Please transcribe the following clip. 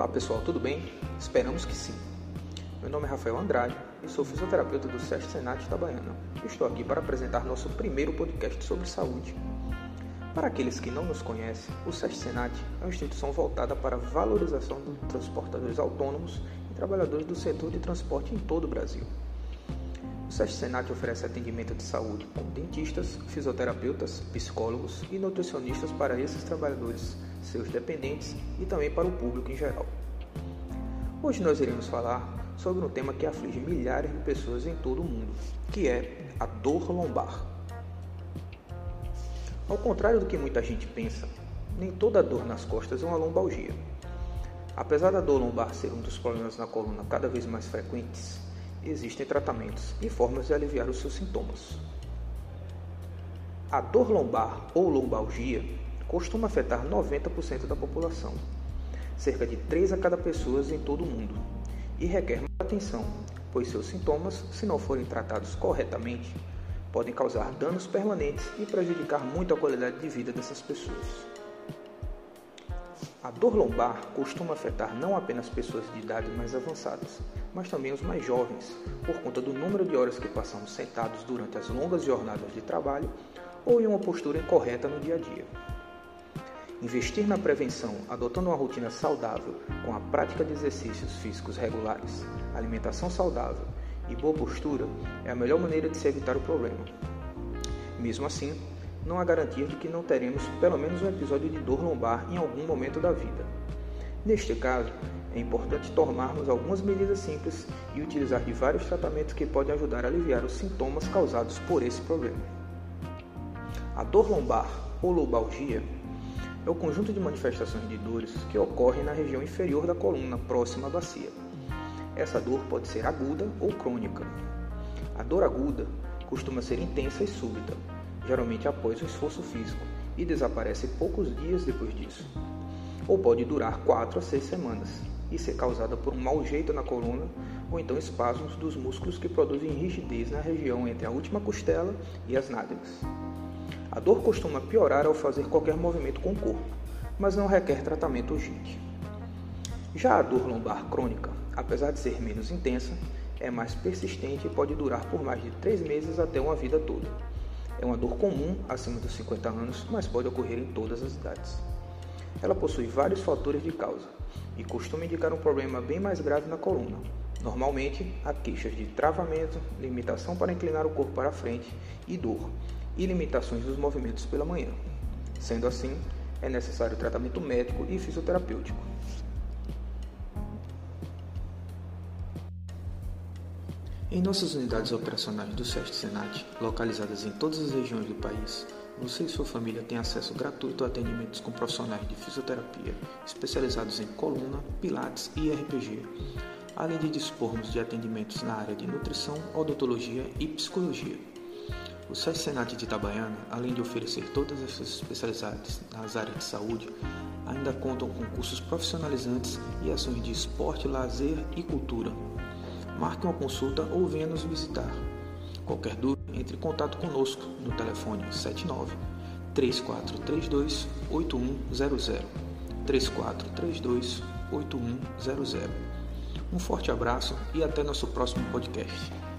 Olá pessoal, tudo bem? Esperamos que sim. Meu nome é Rafael Andrade e sou fisioterapeuta do SESC Senat Itabaiana. Estou aqui para apresentar nosso primeiro podcast sobre saúde. Para aqueles que não nos conhecem, o SESC Senat é uma instituição voltada para a valorização dos transportadores autônomos e trabalhadores do setor de transporte em todo o Brasil. O SESC Senat oferece atendimento de saúde com dentistas, fisioterapeutas, psicólogos e nutricionistas para esses trabalhadores, seus dependentes e também para o público em geral. Hoje nós iremos falar sobre um tema que aflige milhares de pessoas em todo o mundo, que é a dor lombar. Ao contrário do que muita gente pensa, nem toda dor nas costas é uma lombalgia. Apesar da dor lombar ser um dos problemas na coluna cada vez mais frequentes, existem tratamentos e formas de aliviar os seus sintomas. A dor lombar ou lombalgia costuma afetar 90% da população, cerca de 3 a cada pessoa em todo o mundo, e requer atenção, pois seus sintomas, se não forem tratados corretamente, podem causar danos permanentes e prejudicar muito a qualidade de vida dessas pessoas. A dor lombar costuma afetar não apenas pessoas de idade mais avançadas, mas também os mais jovens, por conta do número de horas que passamos sentados durante as longas jornadas de trabalho ou em uma postura incorreta no dia a dia. Investir na prevenção, adotando uma rotina saudável, com a prática de exercícios físicos regulares, alimentação saudável e boa postura, é a melhor maneira de se evitar o problema. Mesmo assim, não há garantia de que não teremos pelo menos um episódio de dor lombar em algum momento da vida. Neste caso, é importante tomarmos algumas medidas simples e utilizar de vários tratamentos que podem ajudar a aliviar os sintomas causados por esse problema. A dor lombar ou lombalgia é o conjunto de manifestações de dores que ocorrem na região inferior da coluna, próxima à bacia. Essa dor pode ser aguda ou crônica. A dor aguda costuma ser intensa e súbita, geralmente após o esforço físico, e desaparece poucos dias depois disso. Ou pode durar 4 a 6 semanas e ser causada por um mau jeito na coluna ou então espasmos dos músculos que produzem rigidez na região entre a última costela e as nádegas. A dor costuma piorar ao fazer qualquer movimento com o corpo, mas não requer tratamento urgente. Já a dor lombar crônica, apesar de ser menos intensa, é mais persistente e pode durar por mais de 3 meses até uma vida toda. É uma dor comum acima dos 50 anos, mas pode ocorrer em todas as idades. Ela possui vários fatores de causa e costuma indicar um problema bem mais grave na coluna. Normalmente, há queixas de travamento, limitação para inclinar o corpo para frente e dor, e limitações dos movimentos pela manhã. Sendo assim, é necessário tratamento médico e fisioterapêutico. Em nossas unidades operacionais do SEST Senat, localizadas em todas as regiões do país, você e sua família têm acesso gratuito a atendimentos com profissionais de fisioterapia especializados em coluna, pilates e RPG, além de dispormos de atendimentos na área de nutrição, odontologia e psicologia. O SESC Senat de Itabaiana, além de oferecer todas essas especialidades nas áreas de saúde, ainda contam com cursos profissionalizantes e ações de esporte, lazer e cultura marque uma consulta ou venha nos visitar. Qualquer dúvida, entre em contato conosco no telefone 79 3432 8100 3432 8100. Um forte abraço e até nosso próximo podcast.